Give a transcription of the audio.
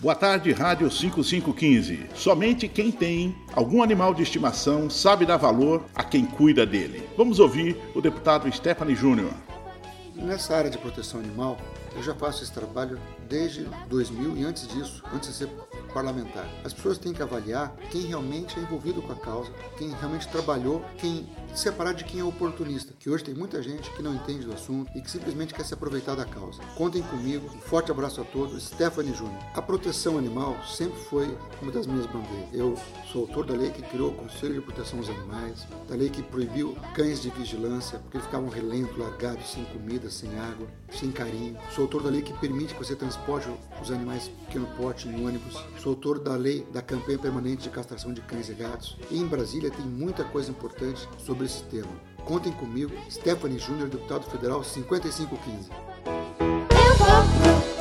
Boa tarde, Rádio 5515. Somente quem tem algum animal de estimação sabe dar valor a quem cuida dele. Vamos ouvir o deputado Stephanie Júnior. Nessa área de proteção animal, eu já faço esse trabalho desde 2000 e antes disso, antes de ser parlamentar. As pessoas têm que avaliar quem realmente é envolvido com a causa, quem realmente trabalhou, quem separar de quem é oportunista, que hoje tem muita gente que não entende do assunto e que simplesmente quer se aproveitar da causa. Contem comigo, um forte abraço a todos, Stephanie Júnior. A proteção animal sempre foi uma das minhas bandeiras. Eu sou autor da lei que criou o Conselho de Proteção aos Animais, da lei que proibiu cães de vigilância, porque eles ficavam relento, largados, sem comida, sem água, sem carinho. Sou autor da lei que permite que você transporte os animais pequeno porte em ônibus. Sou autor da lei da campanha permanente de castração de cães e gatos. E em Brasília tem muita coisa importante sobre esse tema. Contem comigo, Stephanie Júnior, deputado federal 5515. Eu vou.